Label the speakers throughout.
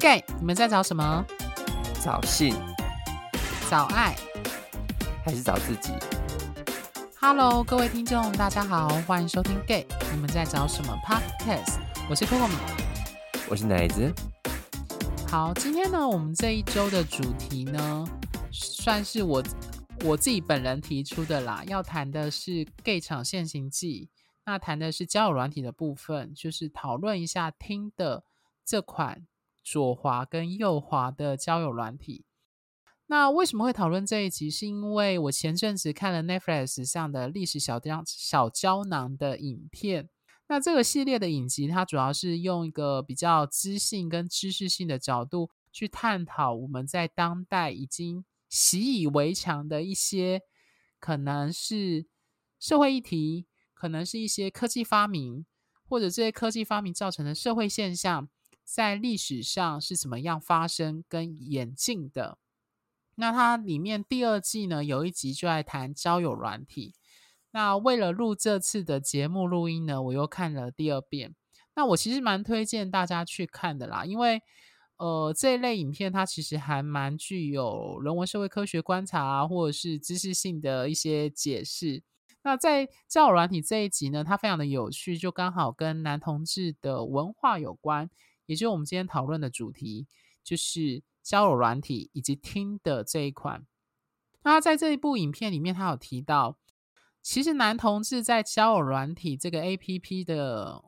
Speaker 1: Gay，你们在找什么？
Speaker 2: 找性？
Speaker 1: 找爱？
Speaker 2: 还是找自己
Speaker 1: ？Hello，各位听众，大家好，欢迎收听 Gay，你们在找什么 Podcast？我是 Coco 米，
Speaker 2: 我是奶子。
Speaker 1: 好，今天呢，我们这一周的主题呢，算是我我自己本人提出的啦，要谈的是 Gay 场现行记，那谈的是交友软体的部分，就是讨论一下 Tinder 这款左滑跟右滑的交友软体。那为什么会讨论这一集？是因为我前阵子看了 Netflix 上的历史小胶小胶囊的影片。那这个系列的影集，它主要是用一个比较知性跟知识性的角度去探讨我们在当代已经习以为常的一些，可能是社会议题，可能是一些科技发明，或者这些科技发明造成的社会现象，在历史上是怎么样发生跟演进的。那它里面第二季呢，有一集就在谈交友软体。那为了录这次的节目录音呢，我又看了第二遍。那我其实蛮推荐大家去看的啦，因为呃这一类影片它其实还蛮具有人文社会科学观察，或者是知识性的一些解释。那在交友软体这一集呢，它非常的有趣，就刚好跟男同志的文化有关，也就是我们今天讨论的主题，就是交友软体以及 Tinder 这一款。那在这一部影片里面，他有提到。其实男同志在交友软体这个 APP 的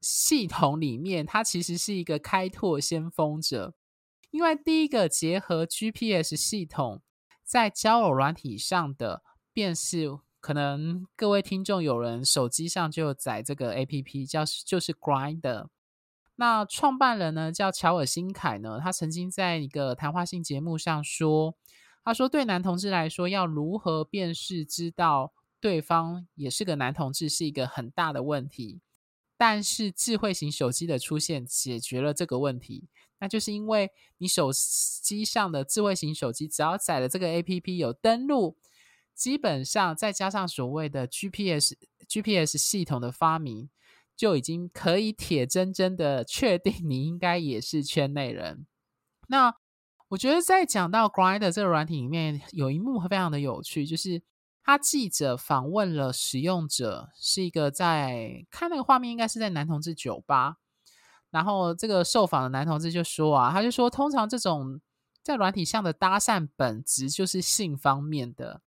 Speaker 1: 系统里面，他其实是一个开拓先锋者，因为第一个结合 GPS 系统在交友软体上的，便是可能各位听众有人手机上就有载这个 APP，叫就是 Grinder。那创办人呢叫乔尔辛凯呢，他曾经在一个谈话性节目上说，他说对男同志来说，要如何辨识知道。对方也是个男同志，是一个很大的问题。但是智慧型手机的出现解决了这个问题，那就是因为你手机上的智慧型手机只要载了这个 APP 有登录，基本上再加上所谓的 GPS GPS 系统的发明，就已经可以铁铮铮的确定你应该也是圈内人。那我觉得在讲到 Grindr 这个软体里面，有一幕非常的有趣，就是。他记者访问了使用者，是一个在看那个画面，应该是在男同志酒吧。然后这个受访的男同志就说啊，他就说，通常这种在软体上的搭讪本质就是性方面的，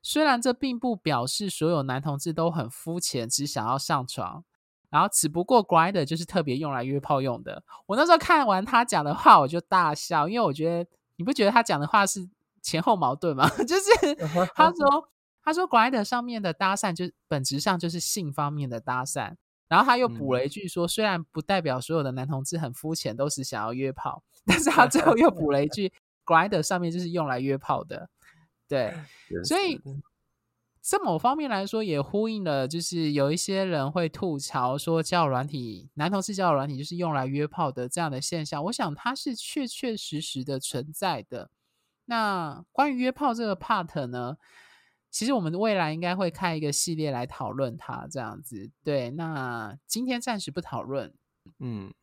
Speaker 1: 虽然这并不表示所有男同志都很肤浅，只想要上床。然后只不过 Grindr 就是特别用来约炮用的。我那时候看完他讲的话，我就大笑，因为我觉得你不觉得他讲的话是前后矛盾吗？就是他说。他说，Grindr 上面的搭讪就本质上就是性方面的搭讪，然后他又补了一句说，虽然不代表所有的男同志很肤浅，都是想要约炮，但是他最后又补了一句，Grindr 上面就是用来约炮的，对，所以这某方面来说也呼应了，就是有一些人会吐槽说，交友软体男同事交友软体就是用来约炮的这样的现象，我想它是确确实实的存在的。那关于约炮这个 part 呢？其实我们未来应该会开一个系列来讨论它，这样子。对，那今天暂时不讨论。嗯，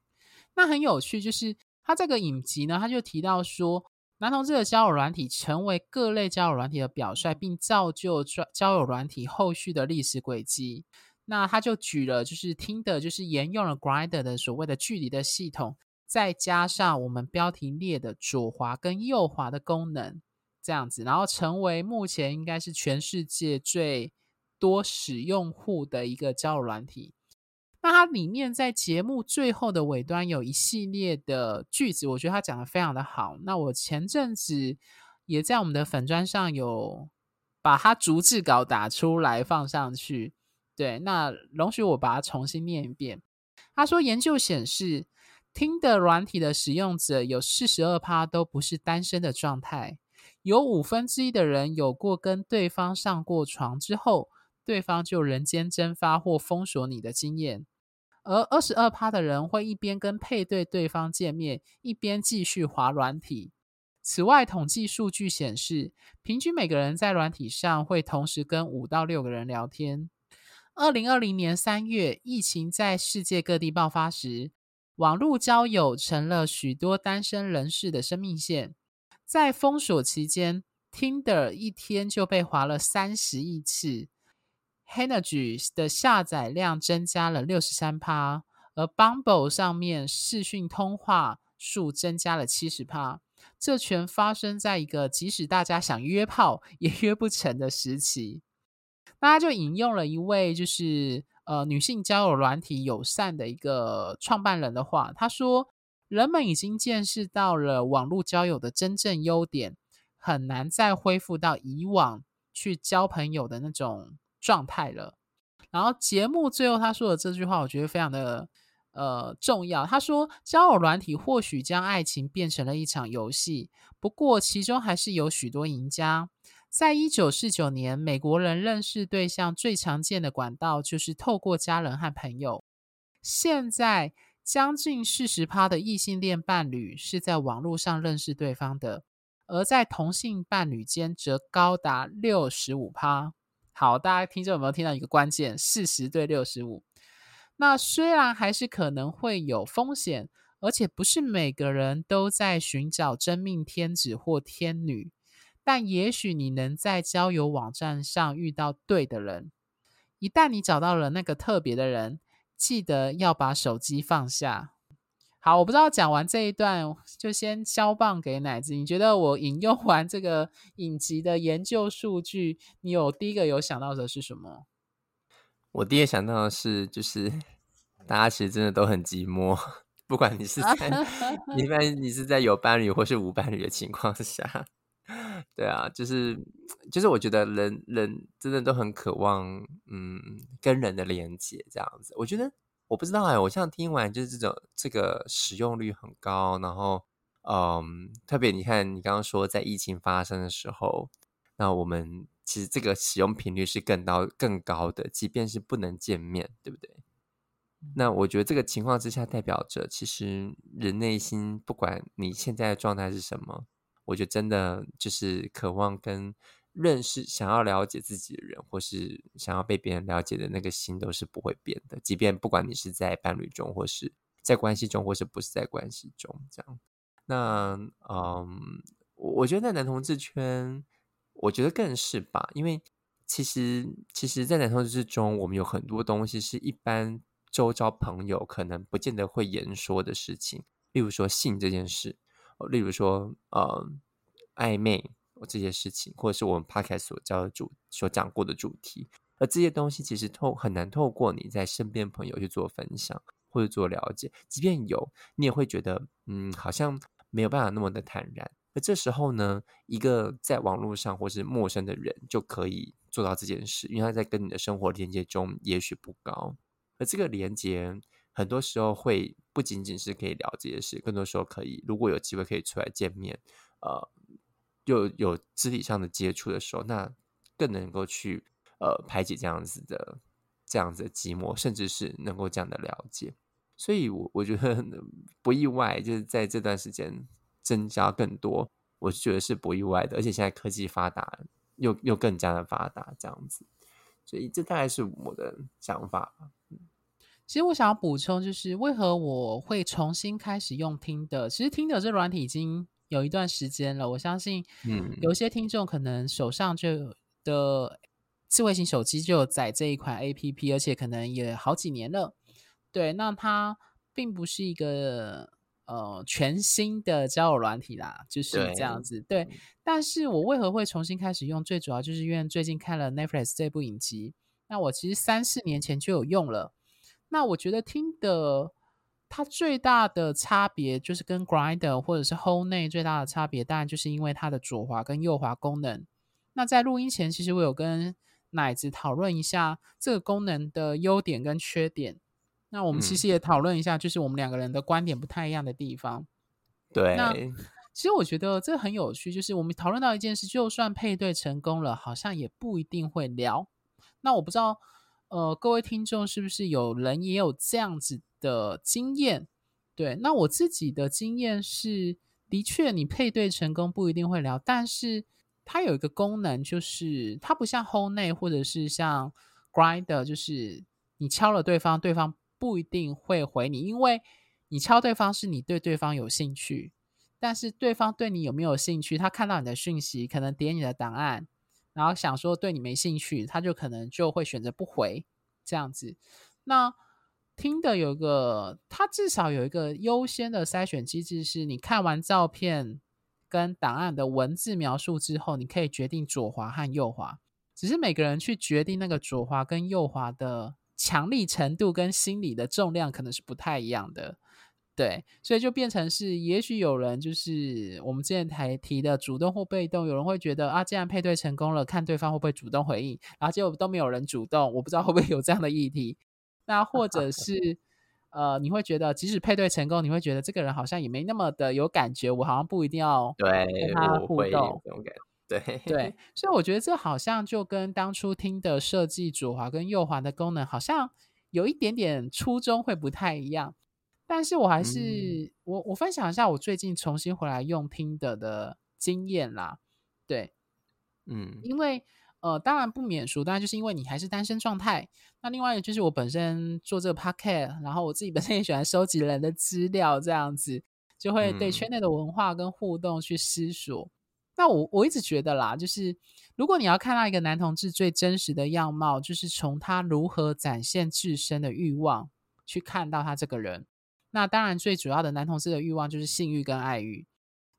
Speaker 1: 那很有趣，就是他这个影集呢，他就提到说，男同志的交友软体成为各类交友软体的表率，并造就交友软体后续的历史轨迹。那他就举了，就是 Tinder，就是沿用了 Grinder 的所谓的距离的系统，再加上我们标题列的左滑跟右滑的功能。这样子，然后成为目前应该是全世界最多使用户的一个交友软体。那它里面在节目最后的尾端有一系列的句子，我觉得他讲的非常的好。那我前阵子也在我们的粉砖上有把它逐字稿打出来放上去。对，那容许我把它重新念一遍。他说，研究显示听的软体的使用者有四十二趴都不是单身的状态。有五分之一的人有过跟对方上过床之后，对方就人间蒸发或封锁你的经验，而二十二趴的人会一边跟配对对方见面，一边继续滑软体。此外，统计数据显示，平均每个人在软体上会同时跟五到六个人聊天。二零二零年三月，疫情在世界各地爆发时，网络交友成了许多单身人士的生命线。在封锁期间，Tinder 一天就被滑了三十亿次，Hanergy 的下载量增加了六十三趴，而 Bumble 上面视讯通话数增加了七十趴。这全发生在一个即使大家想约炮也约不成的时期。大家就引用了一位就是呃女性交友软体友善的一个创办人的话，他说：“人们已经见识到了网络交友的真正优点，很难再恢复到以往去交朋友的那种状态了。”然后节目最后他说的这句话，我觉得非常的。呃，重要。他说，交友软体或许将爱情变成了一场游戏，不过其中还是有许多赢家。在一九四九年，美国人认识对象最常见的管道就是透过家人和朋友。现在，将近四十趴的异性恋伴侣是在网络上认识对方的，而在同性伴侣间则高达六十五趴。好，大家听众有没有听到一个关键？四十对六十五。那虽然还是可能会有风险，而且不是每个人都在寻找真命天子或天女，但也许你能在交友网站上遇到对的人。一旦你找到了那个特别的人，记得要把手机放下。好，我不知道讲完这一段就先交棒给奶子。你觉得我引用完这个 影集的研究数据，你有第一个有想到的是什么？
Speaker 2: 我第一个想到的是，就是 大家其实真的都很寂寞，不管你是在，一般你是在有伴侣或是无伴侣的情况下，对啊，就是就是我觉得人人真的都很渴望，嗯，跟人的连接这样子。我觉得我不知道哎，我像听完就是这种这个使用率很高，然后嗯，特别你看你刚刚说在疫情发生的时候，那我们。其实这个使用频率是更高更高的，即便是不能见面，对不对？那我觉得这个情况之下，代表着其实人内心，不管你现在的状态是什么，我觉得真的就是渴望跟认识、想要了解自己的人，或是想要被别人了解的那个心，都是不会变的。即便不管你是在伴侣中，或是在关系中，或是不是在关系中，这样。那嗯，我觉得在男同志圈。我觉得更是吧，因为其实，其实，在男同志之中，我们有很多东西是一般周遭朋友可能不见得会言说的事情，例如说性这件事，例如说呃暧昧这些事情，或者是我们 podcast 所教的主所讲过的主题，而这些东西其实透很难透过你在身边朋友去做分享或者做了解，即便有，你也会觉得嗯，好像没有办法那么的坦然。而这时候呢，一个在网络上或是陌生的人就可以做到这件事，因为他在跟你的生活连接中也许不高，而这个连接很多时候会不仅仅是可以聊这些事，更多时候可以，如果有机会可以出来见面，呃，又有，肢体上的接触的时候，那更能够去呃排解这样子的这样子的寂寞，甚至是能够这样的了解。所以我我觉得不意外，就是在这段时间。增加更多，我觉得是不意外的。而且现在科技发达，又又更加的发达，这样子，所以这大概是我的想法。
Speaker 1: 其实我想要补充，就是为何我会重新开始用听的。其实听的这软体已经有一段时间了。我相信，嗯，有些听众可能手上就的智慧型手机就有载这一款 APP，而且可能也好几年了。对，那它并不是一个。呃，全新的交友软体啦，就是这样子。对，对，但是我为何会重新开始用？最主要就是因为最近看了 Netflix 这部影集。那我其实三四年前就有用了。那我觉得听的它最大的差别，就是跟 Grinder 或者是 Hole 内最大的差别，当然就是因为它的左滑跟右滑功能。那在录音前，其实我有跟奶子讨论一下这个功能的优点跟缺点。那我们其实也讨论一下，就是我们两个人的观点不太一样的地方。
Speaker 2: 对，
Speaker 1: 那其实我觉得这很有趣，就是我们讨论到一件事，就算配对成功了，好像也不一定会聊。那我不知道，呃，各位听众是不是有人也有这样子的经验？对，那我自己的经验是，的确你配对成功不一定会聊，但是它有一个功能，就是它不像 Hornet 或者是像 Grindr，就是你敲了对方，对方。不一定会回你，因为你敲对方是你对对方有兴趣，但是对方对你有没有兴趣？他看到你的讯息，可能点你的档案，然后想说对你没兴趣，他就可能就会选择不回这样子。那听的有一个，他至少有一个优先的筛选机制，是你看完照片跟档案的文字描述之后，你可以决定左滑和右滑。只是每个人去决定那个左滑跟右滑的强力程度跟心理的重量，可能是不太一样的。对，所以就变成是，也许有人就是我们之前才提的主动或被动，有人会觉得啊，既然配对成功了，看对方会不会主动回应，然后结果都没有人主动，我不知道会不会有这样的议题。那或者 是呃，你会觉得即使配对成功，你会觉得这个人好像也没那么的有感觉，我好像不一定要跟他互动。
Speaker 2: 对
Speaker 1: 对，所以我觉得这好像就跟当初听的设计左滑跟右滑的功能，好像有一点点初衷会不太一样。但是我还是、嗯、我我分享一下我最近重新回来用听的的经验啦，对，
Speaker 2: 嗯，
Speaker 1: 因为呃当然不免俗，当然就是因为你还是单身状态。那另外一个就是我本身做这个 podcast，然后我自己本身也喜欢收集人的资料，这样子就会对圈内的文化跟互动去思索。嗯、那我我一直觉得啦，就是如果你要看到一个男同志最真实的样貌，就是从他如何展现自身的欲望去看到他这个人。那当然，最主要的男同志的欲望就是性欲跟爱欲。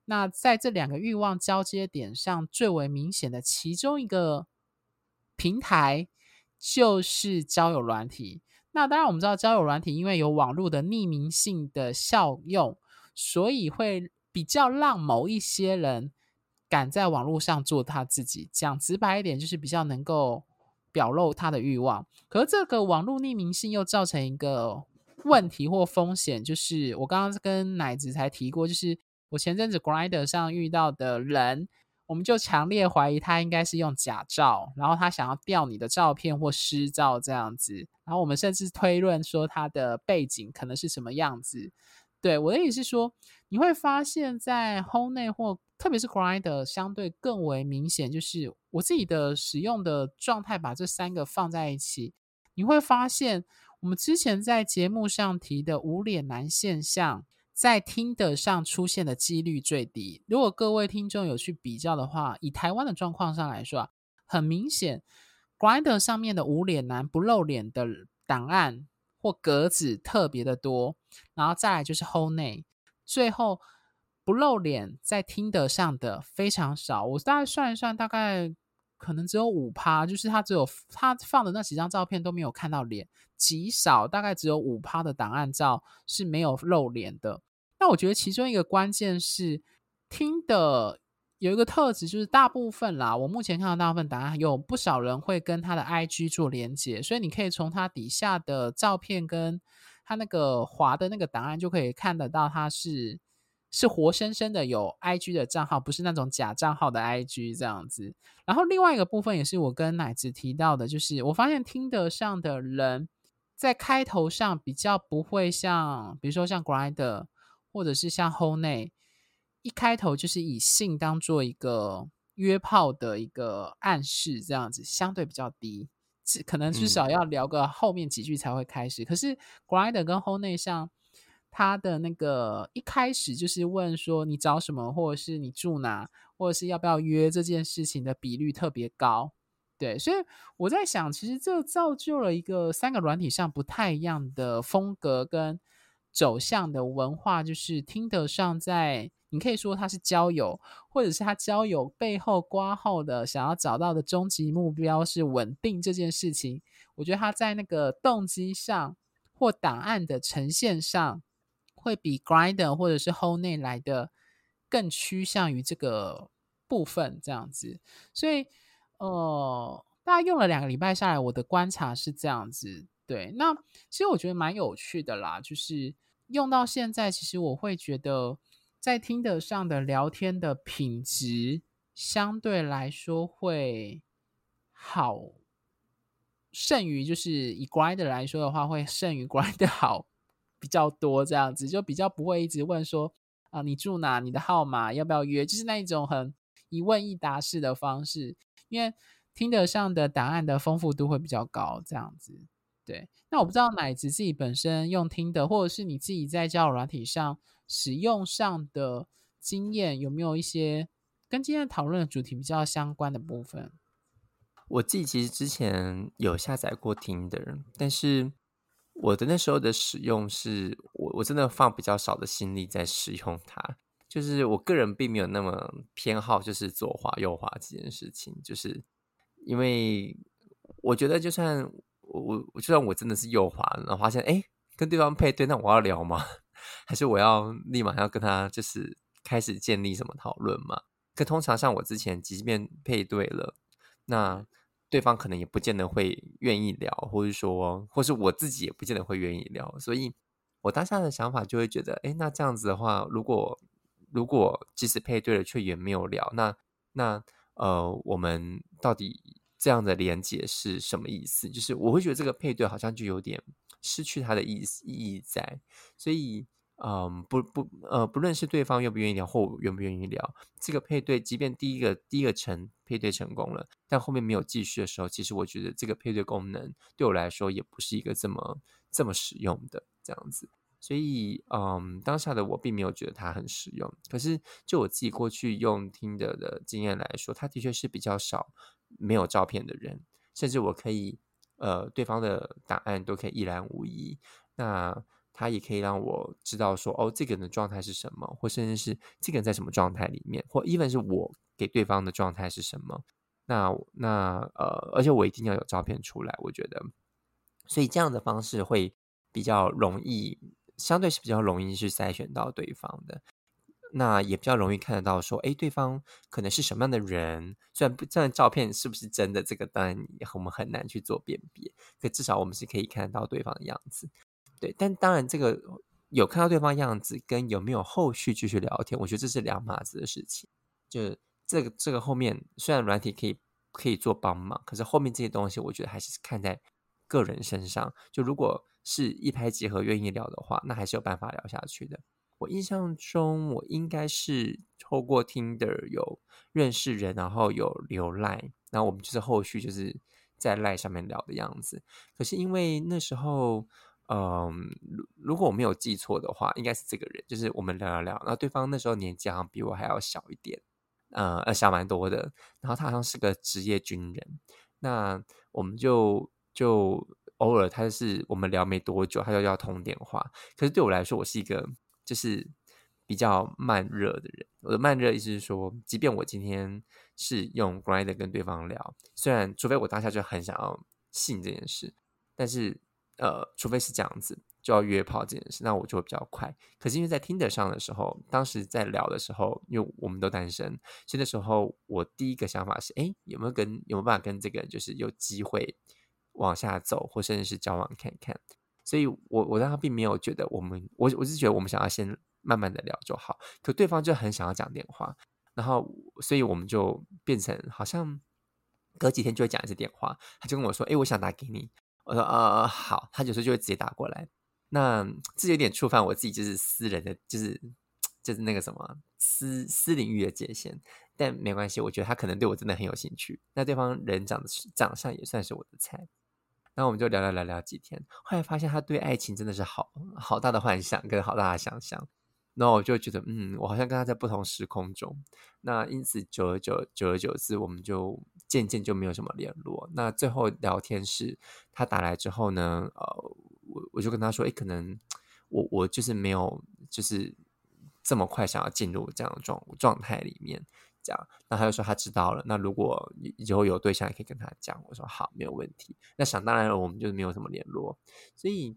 Speaker 1: 那在这两个欲望交接点上，最为明显的其中一个平台就是交友软体。那当然，我们知道交友软体因为有网络的匿名性的效用，所以会比较让某一些人敢在网络上做他自己。讲直白一点，就是比较能够表露他的欲望。可是这个网络匿名性又造成一个。问题或风险，就是我刚刚跟奶子才提过，就是我前阵子 Grindr 上遇到的人，我们就强烈怀疑他应该是用假照，然后他想要调你的照片或私照这样子，然后我们甚至推论说他的背景可能是什么样子。对，我的意思是说，你会发现在 Home 内或特别是 Grindr 相对更为明显，就是我自己的使用的状态，把这三个放在一起，你会发现。我们之前在节目上提的无脸男现象，在听得上出现的几率最低。如果各位听众有去比较的话，以台湾的状况上来说啊，很明显，Grindr 上面的无脸男不露脸的档案或格子特别的多，然后再来就是 Hornet，最后不露脸在听得上的非常少。我大概算一算，大概。可能只有五趴，就是他只有他放的那几张照片都没有看到脸，极少，大概只有五趴的档案照是没有露脸的。那我觉得其中一个关键是听的有一个特质，就是大部分啦，我目前看到大部分档案有不少人会跟他的 IG 做连接，所以你可以从他底下的照片跟他那个滑的那个档案就可以看得到他是。是活生生的有 IG 的账号，不是那种假账号的 IG 这样子。然后另外一个部分也是我跟奶子提到的，就是我发现听得上的人在开头上比较不会像，比如说像 Grindr 或者是像 Hornet，一开头就是以性当做一个约炮的一个暗示，这样子相对比较低，可能至少要聊个后面几句才会开始。嗯、可是 Grindr 跟 Hornet 像。他的那个一开始就是问说你找什么，或者是你住哪，或者是要不要约这件事情的比率特别高，对，所以我在想，其实这造就了一个三个软体上不太一样的风格跟走向的文化，就是听得上在你可以说他是交友，或者是他交友背后挂号的想要找到的终极目标是稳定这件事情，我觉得他在那个动机上或档案的呈现上。会比 Grindr 或者是 Hornet 来的更趋向于这个部分这样子，所以呃，大概用了两个礼拜下来，我的观察是这样子。对，那其实我觉得蛮有趣的啦，就是用到现在，其实我会觉得在听得上的聊天的品质相对来说会好，胜于就是以 Grindr 来说的话，会胜于 Grindr 好。比较多这样子，就比较不会一直问说啊、你住哪？你的号码要不要约？就是那一种很一问一答式的方式，因为听得上的答案的丰富度会比较高，这样子。对，那我不知道奶子自己本身用听的，或者是你自己在交友软体上使用上的经验，有没有一些跟今天讨论的主题比较相关的部分？
Speaker 2: 我自己其实之前有下载过 Tinder，但是我的那时候的使用是我我真的放比较少的心力在使用它，就是我个人并没有那么偏好，就是左滑右滑这件事情，就是因为我觉得就算我我就算我真的是右滑，然后发现哎跟对方配对，那我要聊吗？还是我要立马要跟他就是开始建立什么讨论吗？可通常像我之前即便配对了，那。对方可能也不见得会愿意聊，或者说，或是我自己也不见得会愿意聊，所以我当下的想法就会觉得，哎，那这样子的话，如果如果即使配对了却也没有聊，那那呃，我们到底这样的连接是什么意思？就是我会觉得这个配对好像就有点失去它的意思意义在，所以。嗯，不不，呃，不论是对方愿不愿意聊，或愿不愿意聊，这个配对，即便第一个第一个成配对成功了，但后面没有继续的时候，其实我觉得这个配对功能对我来说也不是一个这么这么实用的这样子。所以，嗯，当下的我并没有觉得它很实用。可是，就我自己过去用听的的经验来说，它的确是比较少没有照片的人，甚至我可以，呃，对方的答案都可以一览无遗。那它也可以让我知道说，哦，这个人的状态是什么，或甚至是这个人在什么状态里面，或 even 是我给对方的状态是什么。那那呃，而且我一定要有照片出来，我觉得，所以这样的方式会比较容易，相对是比较容易去筛选到对方的。那也比较容易看得到说，哎，对方可能是什么样的人。虽然不，这张照片是不是真的，这个当然我们很难去做辨别，可至少我们是可以看得到对方的样子。对，但当然，这个有看到对方样子，跟有没有后续继续聊天，我觉得这是两码子的事情。就这个这个后面，虽然软体可以可以做帮忙，可是后面这些东西，我觉得还是看在个人身上。就如果是一拍即合，愿意聊的话，那还是有办法聊下去的。我印象中，我应该是透过 Tinder 有认识人，然后有留 Line，然后我们就是后续就是在 Line 上面聊的样子。可是因为那时候。嗯，如果我没有记错的话，应该是这个人，就是我们聊聊聊，然后对方那时候年纪好像比我还要小一点，呃，小蛮多的。然后他好像是个职业军人，那我们就就偶尔，他是我们聊没多久，他就要通电话。可是对我来说，我是一个就是比较慢热的人。我的慢热意思是说，即便我今天是用 Grind 跟对方聊，虽然除非我当下就很想要信这件事，但是。呃，除非是这样子，就要约炮这件事，那我就会比较快。可是因为在 Tinder 上的时候，当时在聊的时候，因为我们都单身，所以那时候我第一个想法是：哎，有没有跟有没有办法跟这个就是有机会往下走，或甚至是交往看看？所以我我当时并没有觉得我们，我我是觉得我们想要先慢慢的聊就好。可对方就很想要讲电话，然后所以我们就变成好像隔几天就会讲一次电话，他就跟我说：哎，我想打给你。我说呃好，他有时候就会直接打过来。那这有点触犯我自己就是私人的，就是就是那个什么私私领域的界限。但没关系，我觉得他可能对我真的很有兴趣。那对方人长得长相也算是我的菜。然后我们就聊聊聊聊几天，后来发现他对爱情真的是好好大的幻想跟好大的想象。那我就觉得，嗯，我好像跟他在不同时空中。那因此，久而久久而久之，我们就渐渐就没有什么联络。那最后聊天是他打来之后呢，呃，我我就跟他说，诶，可能我我就是没有，就是这么快想要进入这样的状状态里面，这样。那他就说他知道了。那如果以后有对象，也可以跟他讲。我说好，没有问题。那想当然了，我们就是没有什么联络，所以。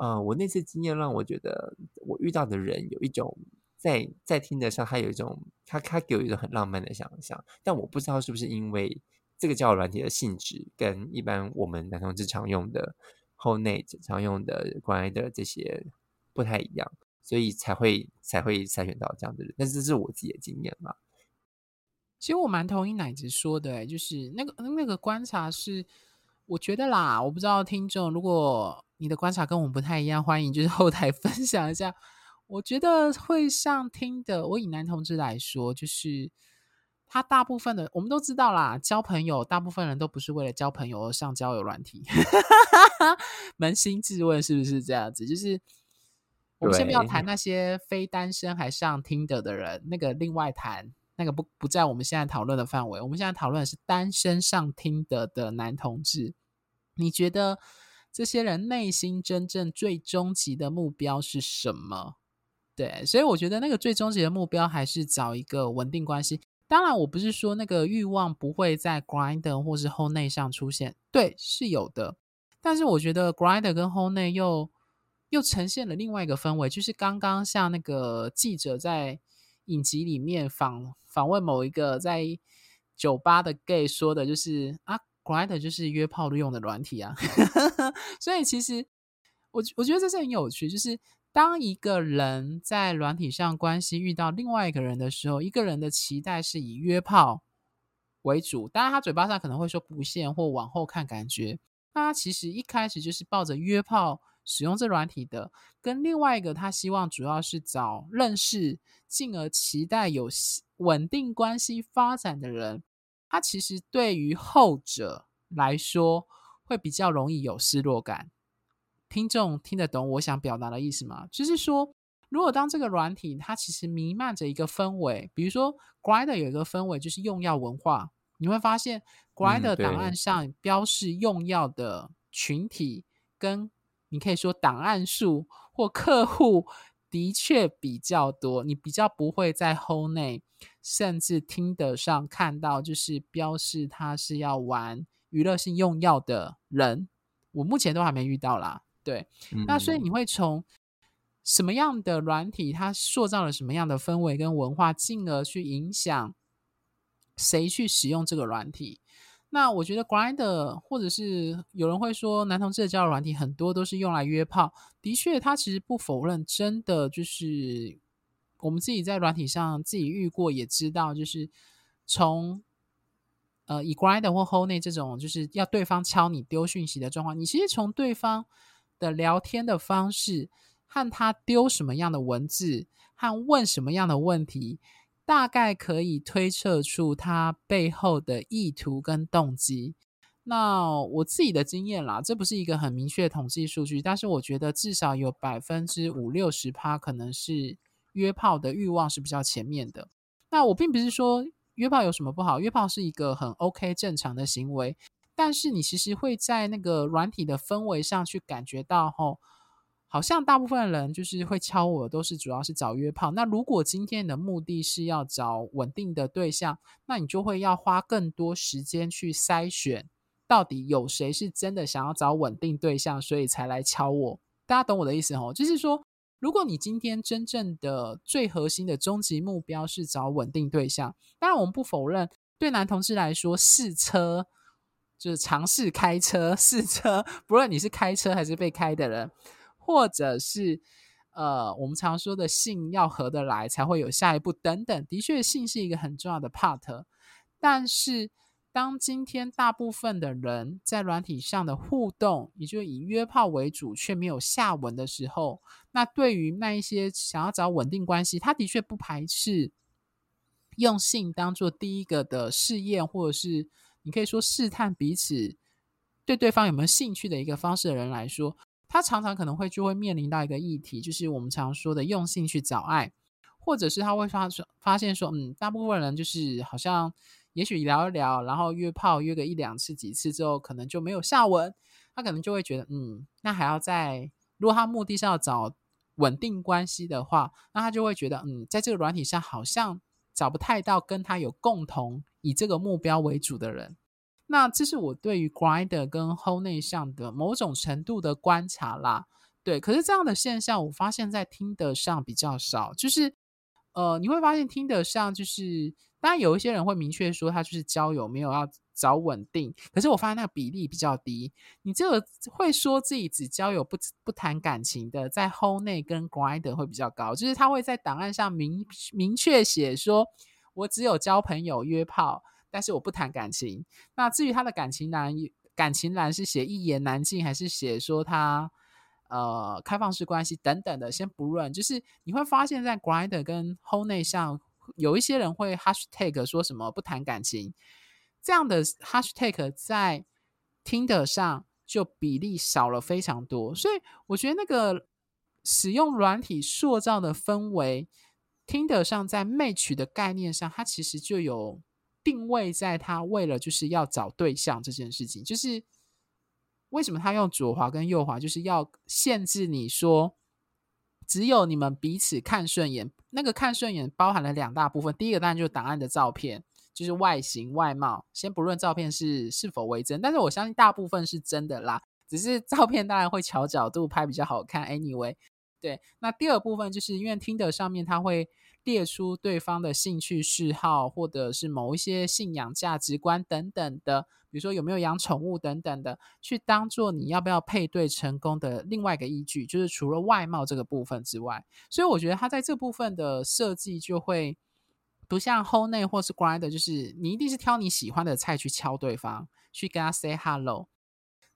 Speaker 2: 呃，我那次经验让我觉得，我遇到的人有一种在在听得上，他有一种他他给我一种很浪漫的想象，但我不知道是不是因为这个交友软体的性质跟一般我们男同志常用的 Hornet 常用的关爱的这些不太一样，所以才会才会筛选到这样的人。但是这是我自己的经验嘛。
Speaker 1: 其实我蛮同意奶子说的，就是那个那个观察是，我觉得啦，我不知道听众如果。你的观察跟我们不太一样，欢迎就是后台 分享一下。我觉得会上听的，我以男同志来说，就是他大部分的我们都知道啦，交朋友大部分人都不是为了交朋友而上交友软体。扪心自问是不是这样子？就是我们先不要谈那些非单身还上 Tinder 的人，那个另外谈，那个不不在我们现在讨论的范围。我们现在讨论的是单身上听的的男同志。你觉得这些人内心真正最终极的目标是什么？对，所以我觉得那个最终极的目标还是找一个稳定关系。当然，我不是说那个欲望不会在 grinder 或是 h o n e 上出现，对，是有的。但是我觉得 grinder 跟 h o n e 又又呈现了另外一个氛围，就是刚刚像那个记者在影集里面访访问某一个在酒吧的 gay 说的，就是啊，Grindr 就是约炮用的软体啊。所以其实我我觉得这是很有趣，就是。当一个人在软体上关系遇到另外一个人的时候，一个人的期待是以约炮为主。当然，他嘴巴上可能会说不限或往后看感觉。那他其实一开始就是抱着约炮使用这软体的，跟另外一个他希望主要是找认识，进而期待有稳定关系发展的人。他其实对于后者来说会比较容易有失落感。听众听得懂我想表达的意思吗？就是说，如果当这个软体它其实弥漫着一个氛围，比如说 Grindr 有一个氛围就是用药文化，你会发现 Grindr 档案上标示用药的群体，跟你可以说档案数或客户的确比较多，你比较不会在 Hornet 甚至 Tinder 上看到就是标示他是要玩娱乐性用药的人，我目前都还没遇到啦。对，那所以你会从什么样的软体，它塑造了什么样的氛围跟文化，进而去影响谁去使用这个软体？那我觉得 Grinder 或者是有人会说男同志的交友软体很多都是用来约炮，的确，他其实不否认，真的就是我们自己在软体上自己遇过，也知道，就是从呃以 Grinder 或 h o n e 这种就是要对方敲你丢讯息的状况，你其实从对方。的聊天的方式和他丢什么样的文字和问什么样的问题，大概可以推测出他背后的意图跟动机。那我自己的经验啦，这不是一个很明确的统计数据，但是我觉得至少有百分之五六十趴可能是约炮的欲望是比较前面的。那我并不是说约炮有什么不好，约炮是一个很 OK 正常的行为。但是你其实会在那个软体的氛围上去感觉到，吼，好像大部分人就是会敲我，都是主要是找约炮。那如果今天的目的是要找稳定的对象，那你就会要花更多时间去筛选，到底有谁是真的想要找稳定对象，所以才来敲我。大家懂我的意思吼？就是说，如果你今天真正的最核心的终极目标是找稳定对象，当然我们不否认，对男同志来说试车。就是尝试开车试车，不论你是开车还是被开的人，或者是呃，我们常说的性要合得来才会有下一步等等。的确，性是一个很重要的 part。但是，当今天大部分的人在软体上的互动，也就以约炮为主，却没有下文的时候，那对于那一些想要找稳定关系，他的确不排斥用性当做第一个的试验，或者是。你可以说试探彼此对对方有没有兴趣的一个方式的人来说，他常常可能会就会面临到一个议题，就是我们常说的用性去找爱，或者是他会发发现说，嗯，大部分人就是好像也许聊一聊，然后约炮约个一两次几次之后，可能就没有下文，他可能就会觉得，嗯，那还要再，如果他目的是要找稳定关系的话，那他就会觉得，嗯，在这个软体上好像找不太到跟他有共同。以这个目标为主的人，那这是我对于 grinder 跟 Hornet 上的某种程度的观察啦。对，可是这样的现象，我发现在听得上比较少。就是，呃，你会发现听得上就是，当然有一些人会明确说他就是交友，没有要找稳定。可是我发现那个比例比较低。你这个会说自己只交友不不谈感情的，在 Hornet 跟 grinder 会比较高，就是他会在档案上明明确写说。我只有交朋友、约炮，但是我不谈感情。那至于他的感情栏，感情栏是写一言难尽，还是写说他呃开放式关系等等的，先不论。就是你会发现在 Grinder 跟 Hornet 上有一些人会 hashtag 说什么不谈感情，这样的 hashtag 在 Tinder 上就比例少了非常多，所以我觉得那个使用软体塑造的氛围，Tinder 上在 match 的概念上，它其实就有定位在他为了就是要找对象这件事情，就是为什么他用左滑跟右滑，就是要限制你说。只有你们彼此看顺眼，那个看顺眼包含了两大部分。第一个当然就是档案的照片，就是外形外貌。先不论照片是是否为真，但是我相信大部分是真的啦。只是照片当然会调角度拍比较好看。Anyway，对。那第二部分就是因为听的上面它会列出对方的兴趣嗜好，或者是某一些信仰价值观等等的。比如说有没有养宠物等等的，去当做你要不要配对成功的另外一个依据，就是除了外貌这个部分之外，所以我觉得它在这部分的设计就会不像 h o n e 或是 Grind，就是你一定是挑你喜欢的菜去敲对方，去跟他 say hello，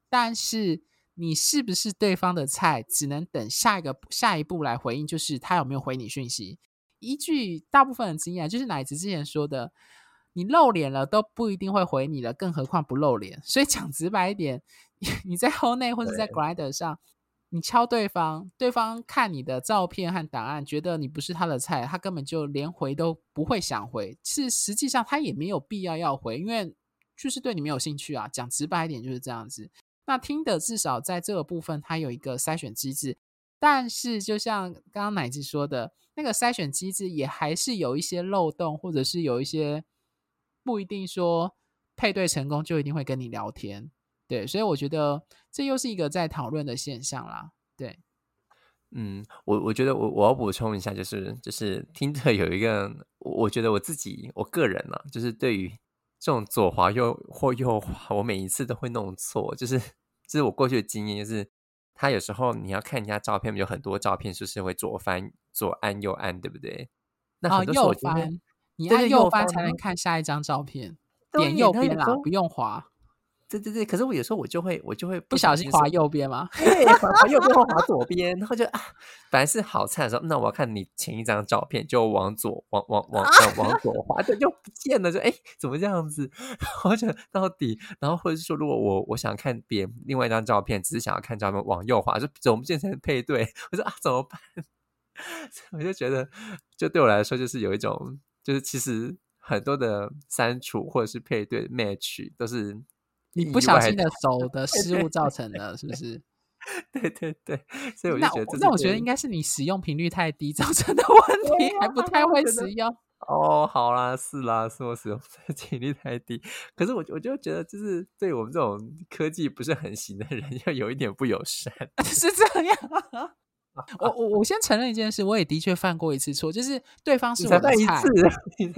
Speaker 1: 但是你是不是对方的菜，只能等下一个下一步来回应，就是他有没有回你讯息。依据大部分的经验，就是奶子之前说的。你露脸了都不一定会回你了，更何况不露脸。所以讲直白一点，你在 Hornet 或者在 Grindr 上，你敲对方，对方看你的照片和档案，觉得你不是他的菜，他根本就连回都不会想回。是实际上他也没有必要要回，因为就是对你没有兴趣啊。讲直白一点就是这样子。那 Tinder 至少在这个部分，它有一个筛选机制，但是就像刚刚奶子说的，那个筛选机制也还是有一些漏洞，或者是有一些。不一定说配对成功就一定会跟你聊天，对，所以我觉得这又是一个在讨论的现象啦，对，
Speaker 2: 嗯，我我觉得我我要补充一下，就是就是 Tinder 有一个，我觉得我自己我个人呢、啊，就是对于这种左滑右或右滑，我每一次都会弄错，就是就是我过去的经验，就是他有时候你要看人家照片，有很多照片就是会左翻左按右按，对不对？那很多时候、哦、右翻。
Speaker 1: 你按右翻才能看下一张照片，点右边啦，不用滑。
Speaker 2: 对对对，可是我有时候我就会我就会
Speaker 1: 不小心滑右边吗？
Speaker 2: 对，滑右边或滑 左边，然后就啊，本来是好菜的时候，那我要看你前一张照片，就往左往往往往左滑，就就不见了，就哎，怎么这样子？然后就到底，然后或者是说，如果我我想看别另外一张照片，只是想要看照片，往右滑，就怎么变成配对？我说啊，怎么办？我就觉得，就对我来说，就是有一种。就是其实很多的删除或者是配对 match 都是
Speaker 1: 你不小心的手的失误造成的，是不是？
Speaker 2: 对对对，所以我就觉得这，
Speaker 1: 那我觉得应该是你使用频率太低造成的问题，还不太会使用。
Speaker 2: 哦，好啦，是啦，是我使用频率太低。可是我我就觉得，就是对我们这种科技不是很行的人，又有一点不友善，
Speaker 1: 是这样。我我我先承认一件事，我也的确犯过一次错，就是对方是我的菜，一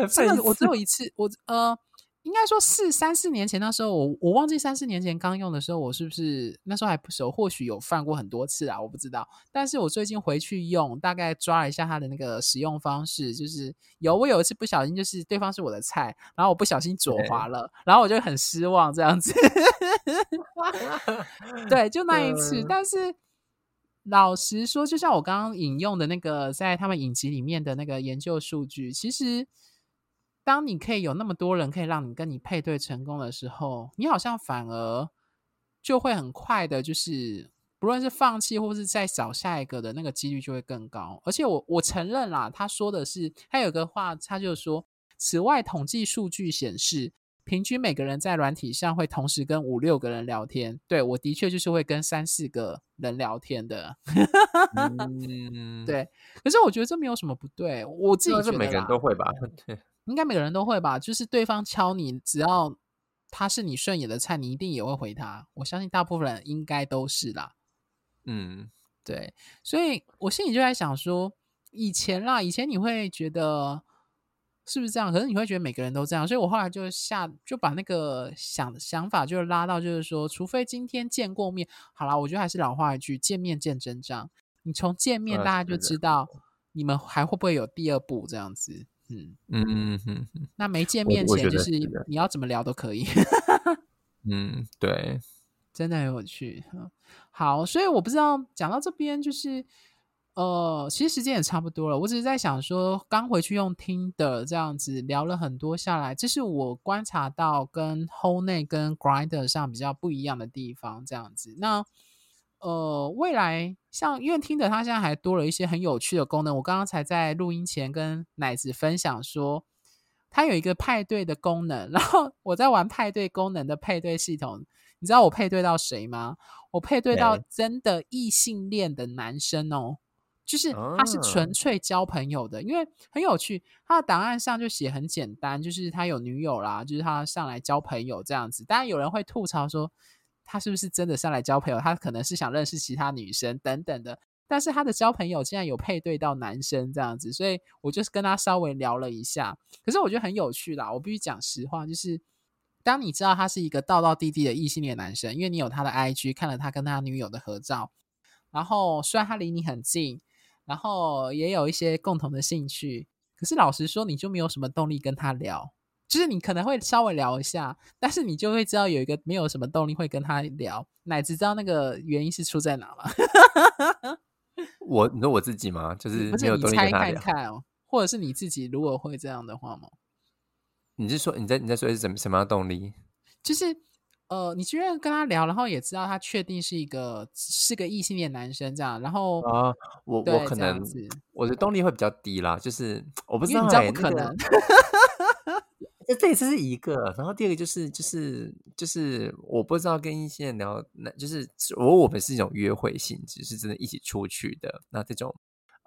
Speaker 1: 次，我只有一次，我呃，应该说是三四年前那时候，我我忘记三四年前刚用的时候，我是不是那时候还不熟，或许有犯过很多次啊，我不知道。但是我最近回去用，大概抓了一下它的那个使用方式，就是有我有一次不小心，就是对方是我的菜，然后我不小心左滑了，然后我就很失望这样子。对，就那一次，但是。老实说，就像我刚刚引用的那个，在他们影集里面的那个研究数据，其实当你可以有那么多人可以让你跟你配对成功的时候，你好像反而就会很快的，就是不论是放弃或是再找下一个的那个几率就会更高。而且我我承认啦，他说的是，他有个话，他就说，此外统计数据显示。平均每个人在软体上会同时跟五六个人聊天，对，我的确就是会跟三四个人聊天的。嗯、对，可是我觉得这没有什么不对，我自己觉得
Speaker 2: 每个人都会吧，
Speaker 1: 应该每个人都会吧。就是对方敲你，只要他是你顺眼的菜，你一定也会回他。我相信大部分人应该都是啦。
Speaker 2: 嗯，
Speaker 1: 对，所以我心里就在想说，以前啦，以前你会觉得。是不是这样？可是你会觉得每个人都这样，所以我后来就下就把那个想想法就拉到，就是说，除非今天见过面，好啦，我觉得还是老话一句，见面见真章。你从见面大家就知道你们还会不会有第二步这样子。嗯嗯嗯嗯。那没见面前就是你要怎么聊都可以。
Speaker 2: 嗯，对，
Speaker 1: 真的很有趣。好，所以我不知道讲到这边就是。呃，其实时间也差不多了。我只是在想说，刚回去用听的这样子聊了很多下来，这是我观察到跟 Hornet 跟 Grinder 上比较不一样的地方。这样子，那呃，未来像因为听的它现在还多了一些很有趣的功能。我刚刚才在录音前跟奶子分享说，它有一个派对的功能。然后我在玩派对功能的配对系统，你知道我配对到谁吗？我配对到真的异性恋的男生哦。就是他是纯粹交朋友的，因为很有趣，他的档案上就写很简单，就是他有女友啦，就是他上来交朋友这样子。当然有人会吐槽说，他是不是真的上来交朋友？他可能是想认识其他女生等等的。但是他的交朋友竟然有配对到男生这样子，所以我就是跟他稍微聊了一下。可是我觉得很有趣啦，我必须讲实话，就是当你知道他是一个道道地地的异性恋男生，因为你有他的 IG，看了他跟他女友的合照，然后虽然他离你很近。然后也有一些共同的兴趣，可是老实说，你就没有什么动力跟他聊。就是你可能会稍微聊一下，但是你就会知道有一个没有什么动力会跟他聊。乃至知道那个原因是出在哪吗？
Speaker 2: 我你说我自己吗？就是没有动力跟他聊。你猜看看
Speaker 1: 哦，或者是你自己如果会这样的话吗？
Speaker 2: 你是说你在你在说是什么什么样的动力？
Speaker 1: 就是。呃，你居然跟他聊，然后也知道他确定是一个是个异性恋男生，这样，然后
Speaker 2: 啊，我我可能我的动力会比较低啦，就是我不知道，
Speaker 1: 你知道不可能。
Speaker 2: 这这次是一个，然后第二个就是就是就是我不知道跟异性恋聊，那就是我我们是一种约会性质，是真的一起出去的。那这种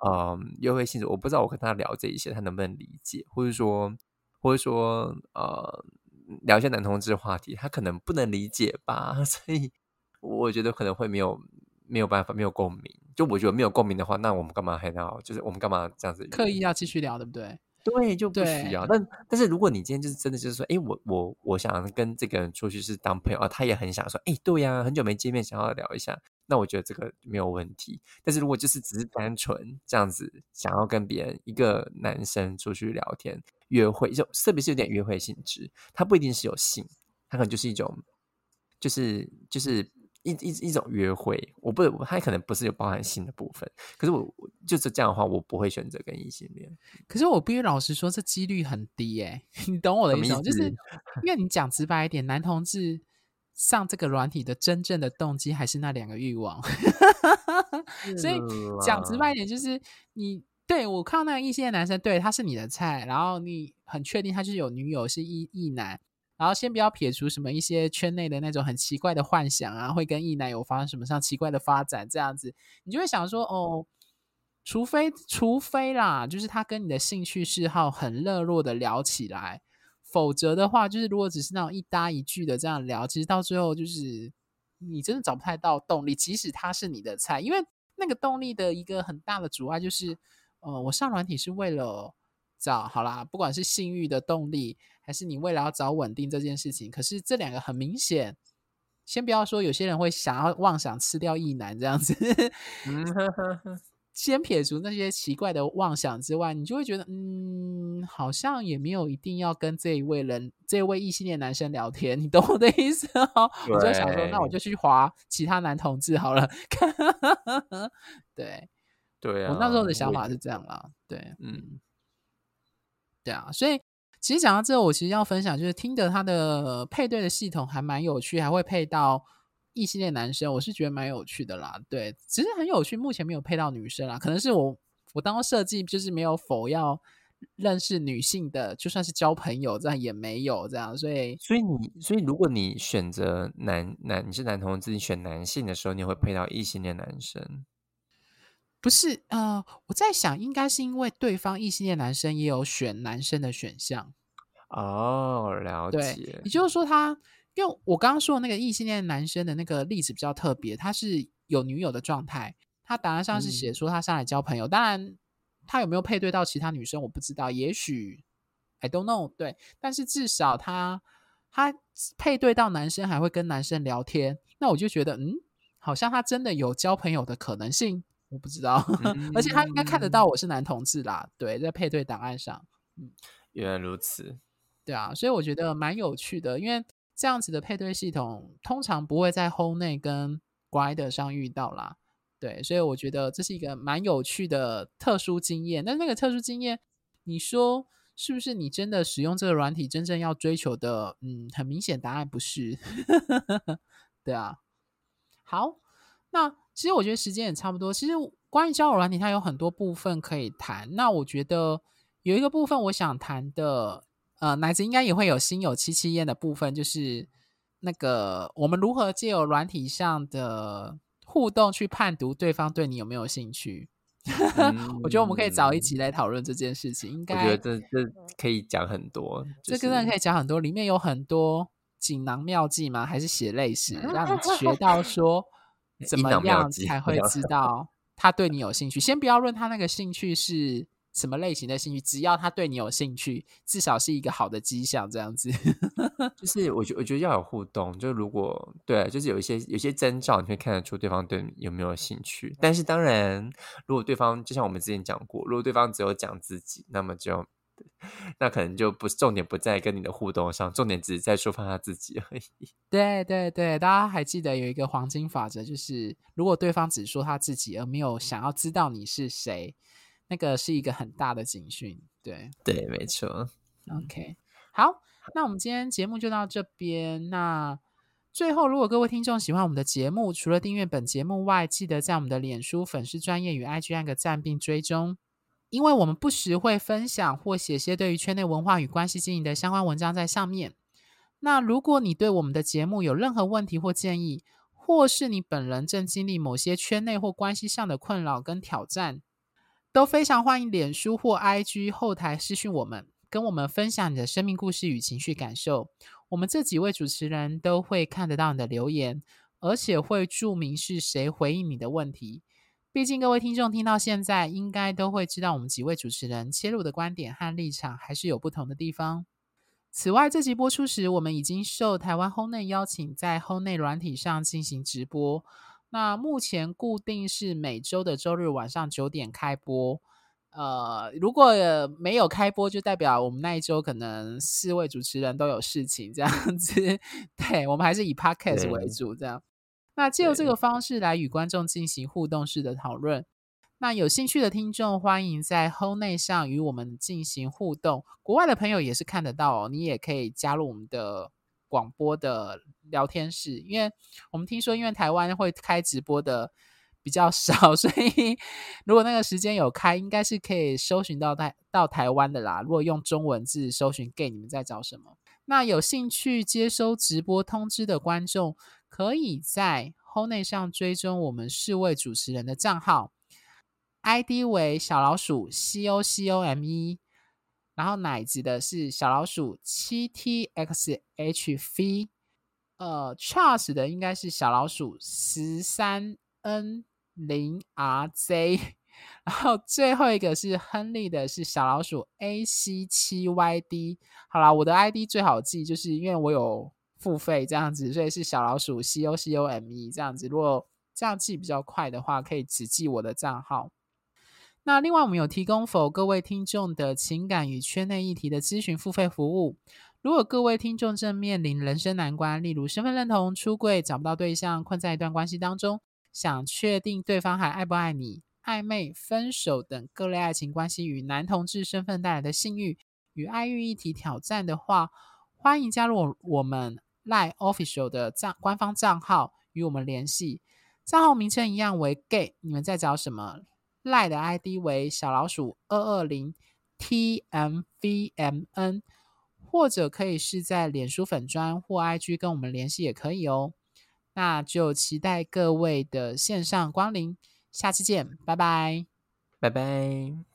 Speaker 2: 嗯、呃、约会性质，我不知道我跟他聊这一些，他能不能理解，或者说或者说呃。聊一些男同志话题，他可能不能理解吧，所以我觉得可能会没有没有办法，没有共鸣。就我觉得没有共鸣的话，那我们干嘛还要？就是我们干嘛这样子
Speaker 1: 刻意要继续聊，对不对？
Speaker 2: 对，就不需要。但但是如果你今天就是真的就是说，哎，我我我想跟这个人出去是当朋友啊，他也很想说，哎，对呀，很久没见面，想要聊一下。那我觉得这个没有问题，但是如果就是只是单纯这样子想要跟别人一个男生出去聊天约会，就特别是有点约会性质，他不一定是有性，他可能就是一种，就是就是一一一种约会。我不，他可能不是有包含性的部分。可是我就是这样的话，我不会选择跟异性恋。
Speaker 1: 可是我必须老实说，这几率很低诶，你懂我的意思吗？就是因为你讲直白一点，男同志。上这个软体的真正的动机还是那两个欲望，所以讲直白一点，就是你对我看到那个异性的男生，对他是你的菜，然后你很确定他就是有女友是异异男，然后先不要撇除什么一些圈内的那种很奇怪的幻想啊，会跟异男有发生什么像奇怪的发展这样子，你就会想说哦，除非除非啦，就是他跟你的兴趣嗜好很热络的聊起来。否则的话，就是如果只是那种一搭一句的这样聊，其实到最后就是你真的找不太到动力。即使他是你的菜，因为那个动力的一个很大的阻碍就是，呃，我上软体是为了找好啦，不管是性欲的动力，还是你为了要找稳定这件事情。可是这两个很明显，先不要说有些人会想要妄想吃掉异男这样子。先撇除那些奇怪的妄想之外，你就会觉得，嗯，好像也没有一定要跟这一位人、这位异性恋男生聊天，你懂我的意思哦？我就想说，那我就去划其他男同志好了。对，
Speaker 2: 对啊，
Speaker 1: 我那时候的想法是这样啦。对，嗯，对啊，所以其实讲到这，我其实要分享就是听的他的配对的系统还蛮有趣，还会配到。异性恋男生，我是觉得蛮有趣的啦。对，其实很有趣。目前没有配到女生啦，可能是我我当时设计就是没有否要认识女性的，就算是交朋友这样也没有这样。所以，
Speaker 2: 所以你所以如果你选择男男你是男同志，你选男性的时候，你会配到异性恋男生？
Speaker 1: 不是，呃，我在想，应该是因为对方异性恋男生也有选男生的选项。
Speaker 2: 哦，了解。
Speaker 1: 也就是说他。因为我刚刚说的那个异性恋男生的那个例子比较特别，他是有女友的状态，他答案上是写说他上来交朋友，嗯、当然他有没有配对到其他女生我不知道，也许 I don't know，对，但是至少他他配对到男生还会跟男生聊天，那我就觉得嗯，好像他真的有交朋友的可能性，我不知道，嗯、而且他应该看得到我是男同志啦，对，在配对档案上，嗯，
Speaker 2: 原来如此，
Speaker 1: 对啊，所以我觉得蛮有趣的，因为。这样子的配对系统通常不会在 Home 内跟 Grindr 上遇到啦，对，所以我觉得这是一个蛮有趣的特殊经验。但那个特殊经验，你说是不是你真的使用这个软体真正要追求的？嗯，很明显答案不是。对啊，好，那其实我觉得时间也差不多。其实关于交友软体，它有很多部分可以谈。那我觉得有一个部分我想谈的，呃，奶子应该也会有心有戚戚焉的部分，就是那个我们如何借由软体上的。互动去判读对方对你有没有兴趣，嗯、我觉得我们可以早一集来讨论这件事情。应该
Speaker 2: 我觉得这这可以讲很多，
Speaker 1: 就是、这个真的可以讲很多，里面有很多锦囊妙计吗？还是血泪史，让你学 到说怎么样才会知 道他对你有兴趣？先不要论他那个兴趣是。什么类型的兴趣？只要他对你有兴趣，至少是一个好的迹象。这样子，
Speaker 2: 就是我觉我觉得要有互动。就如果对，就是有一些有一些征兆，你会看得出对方对你有没有兴趣。但是当然，如果对方就像我们之前讲过，如果对方只有讲自己，那么就 那可能就不是重点不在跟你的互动上，重点只是在说放他自己而已。
Speaker 1: 对对对，大家还记得有一个黄金法则，就是如果对方只说他自己，而没有想要知道你是谁。那个是一个很大的警讯，对
Speaker 2: 对，没错。
Speaker 1: OK，好，那我们今天节目就到这边。那最后，如果各位听众喜欢我们的节目，除了订阅本节目外，记得在我们的脸书粉丝专页与 IG 按个赞并追踪，因为我们不时会分享或写些对于圈内文化与关系经营的相关文章在上面。那如果你对我们的节目有任何问题或建议，或是你本人正经历某些圈内或关系上的困扰跟挑战，都非常欢迎脸书或 IG 后台私讯我们，跟我们分享你的生命故事与情绪感受。我们这几位主持人都会看得到你的留言，而且会注明是谁回应你的问题。毕竟各位听众听到现在，应该都会知道我们几位主持人切入的观点和立场还是有不同的地方。此外，这集播出时，我们已经受台湾 Hownet 邀请，在 Hownet 软体上进行直播。那目前固定是每周的周日晚上九点开播，呃，如果没有开播，就代表我们那一周可能四位主持人都有事情这样子。对，我们还是以 Podcast 为主这样。那借由这个方式来与观众进行互动式的讨论。那有兴趣的听众，欢迎在 Home 内上与我们进行互动。国外的朋友也是看得到哦，你也可以加入我们的广播的聊天室，因为我们听说，因为台湾会开直播的比较少，所以如果那个时间有开，应该是可以搜寻到台到台湾的啦。如果用中文字搜寻 “gay”，你们在找什么？那有兴趣接收直播通知的观众，可以在 Hownet 上追踪我们四位主持人的账号，ID 为小老鼠 C O C O M E。然后奶子的是小老鼠七 T X H V，呃，Charles 的应该是小老鼠十三 N 零 R Z，然后最后一个是亨利的是小老鼠 A C 七 Y D。好啦，我的 ID 最好记，就是因为我有付费这样子，所以是小老鼠 C O C O M E 这样子。如果这样记比较快的话，可以只记我的账号。那另外，我们有提供否各位听众的情感与圈内议题的咨询付费服务。如果各位听众正面临人生难关，例如身份认同、出柜、找不到对象、困在一段关系当中，想确定对方还爱不爱你、暧昧、分手等各类爱情关系与男同志身份带来的性欲与爱欲议题挑战的话，欢迎加入我们 Lie Official 的账官方账号与我们联系。账号名称一样为 Gay，你们在找什么？赖的 ID 为小老鼠二二零 TMVMN，或者可以是在脸书粉专或 IG 跟我们联系也可以哦。那就期待各位的线上光临，下期见，拜拜，
Speaker 2: 拜拜。